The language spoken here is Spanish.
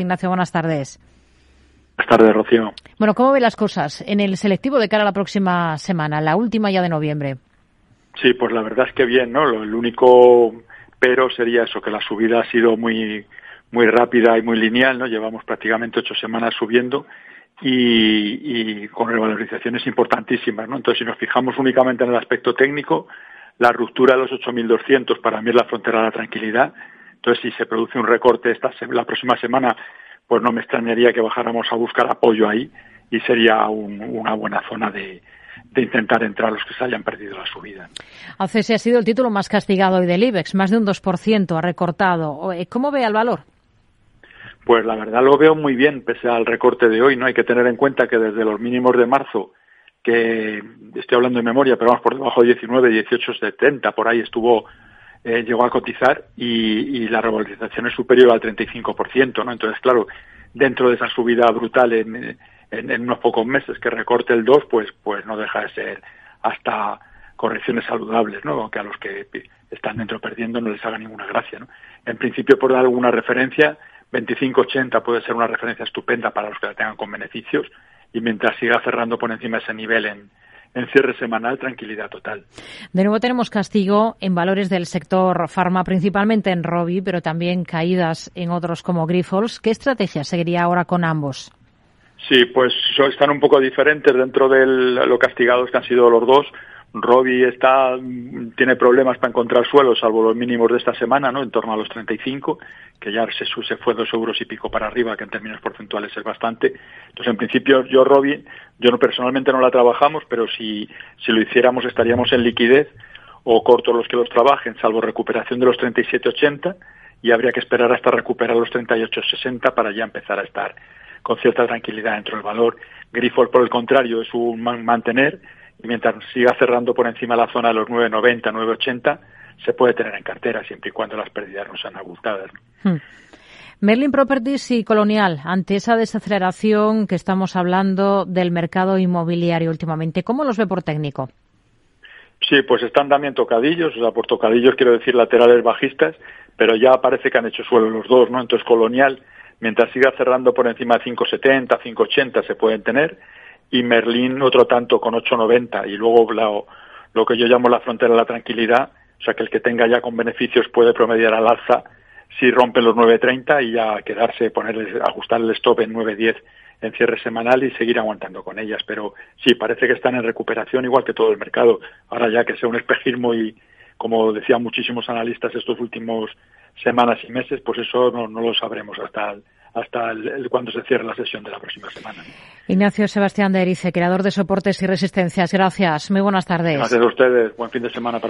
Ignacio, buenas tardes. Buenas tardes, Rocío. Bueno, ¿cómo ve las cosas en el selectivo de cara a la próxima semana, la última ya de noviembre? Sí, pues la verdad es que bien, ¿no? el único pero sería eso, que la subida ha sido muy, muy rápida y muy lineal, ¿no? Llevamos prácticamente ocho semanas subiendo y, y con revalorizaciones importantísimas, ¿no? Entonces, si nos fijamos únicamente en el aspecto técnico, la ruptura de los 8.200 para mí es la frontera de la tranquilidad. Entonces, si se produce un recorte esta la próxima semana, pues no me extrañaría que bajáramos a buscar apoyo ahí y sería una buena zona de, de intentar entrar los que se hayan perdido la subida. ACS ha sido el título más castigado hoy del IBEX, más de un 2% ha recortado. Eh, ¿Cómo ve el valor? Pues la verdad lo veo muy bien, pese al recorte de hoy. No hay que tener en cuenta que desde los mínimos de marzo, que estoy hablando de memoria, pero vamos por debajo de 19, 18, 70, por ahí estuvo, eh, llegó a cotizar y, la revalorización es superior al 35%, ¿no? Entonces, claro, dentro de esa subida brutal en, en, unos pocos meses que recorte el 2, pues, pues no deja de ser hasta correcciones saludables, ¿no? Aunque a los que están dentro perdiendo no les haga ninguna gracia, ¿no? En principio, por dar alguna referencia, 25.80 puede ser una referencia estupenda para los que la tengan con beneficios y mientras siga cerrando por encima ese nivel en, en cierre semanal, tranquilidad total. De nuevo tenemos castigo en valores del sector farma, principalmente en Robi, pero también caídas en otros como Grifols. ¿Qué estrategia seguiría ahora con ambos? Sí, pues están un poco diferentes dentro de lo castigados que han sido los dos. Robbie está, tiene problemas para encontrar suelo, salvo los mínimos de esta semana, ¿no? En torno a los 35, que ya se, se fue dos euros y pico para arriba, que en términos porcentuales es bastante. Entonces, en principio, yo Robbie, yo no, personalmente no la trabajamos, pero si, si lo hiciéramos estaríamos en liquidez o cortos los que los trabajen, salvo recuperación de los 37.80 y habría que esperar hasta recuperar los 38.60 para ya empezar a estar con cierta tranquilidad dentro del valor. Grifols, por el contrario, es un mantener y mientras siga cerrando por encima de la zona de los 9,90, 9,80, se puede tener en cartera siempre y cuando las pérdidas no sean abultadas. Hmm. Merlin Properties y Colonial, ante esa desaceleración que estamos hablando del mercado inmobiliario últimamente, ¿cómo los ve por técnico? Sí, pues están también tocadillos, o sea, por tocadillos quiero decir laterales bajistas, pero ya parece que han hecho suelo los dos, ¿no? Entonces Colonial, mientras siga cerrando por encima de 5,70, 5,80 se pueden tener, y Merlín otro tanto con 8,90 y luego lo que yo llamo la frontera de la tranquilidad, o sea que el que tenga ya con beneficios puede promediar al alza si rompen los 9.30 y ya quedarse, poner, ajustar el stop en 9.10 en cierre semanal y seguir aguantando con ellas. Pero sí, parece que están en recuperación igual que todo el mercado. Ahora ya que sea un espejismo y, como decían muchísimos analistas estos últimos semanas y meses, pues eso no, no lo sabremos hasta el, hasta el, cuando se cierre la sesión de la próxima semana. Ignacio Sebastián de Erice, creador de soportes y resistencias. Gracias. Muy buenas tardes. Gracias a ustedes. Buen fin de semana para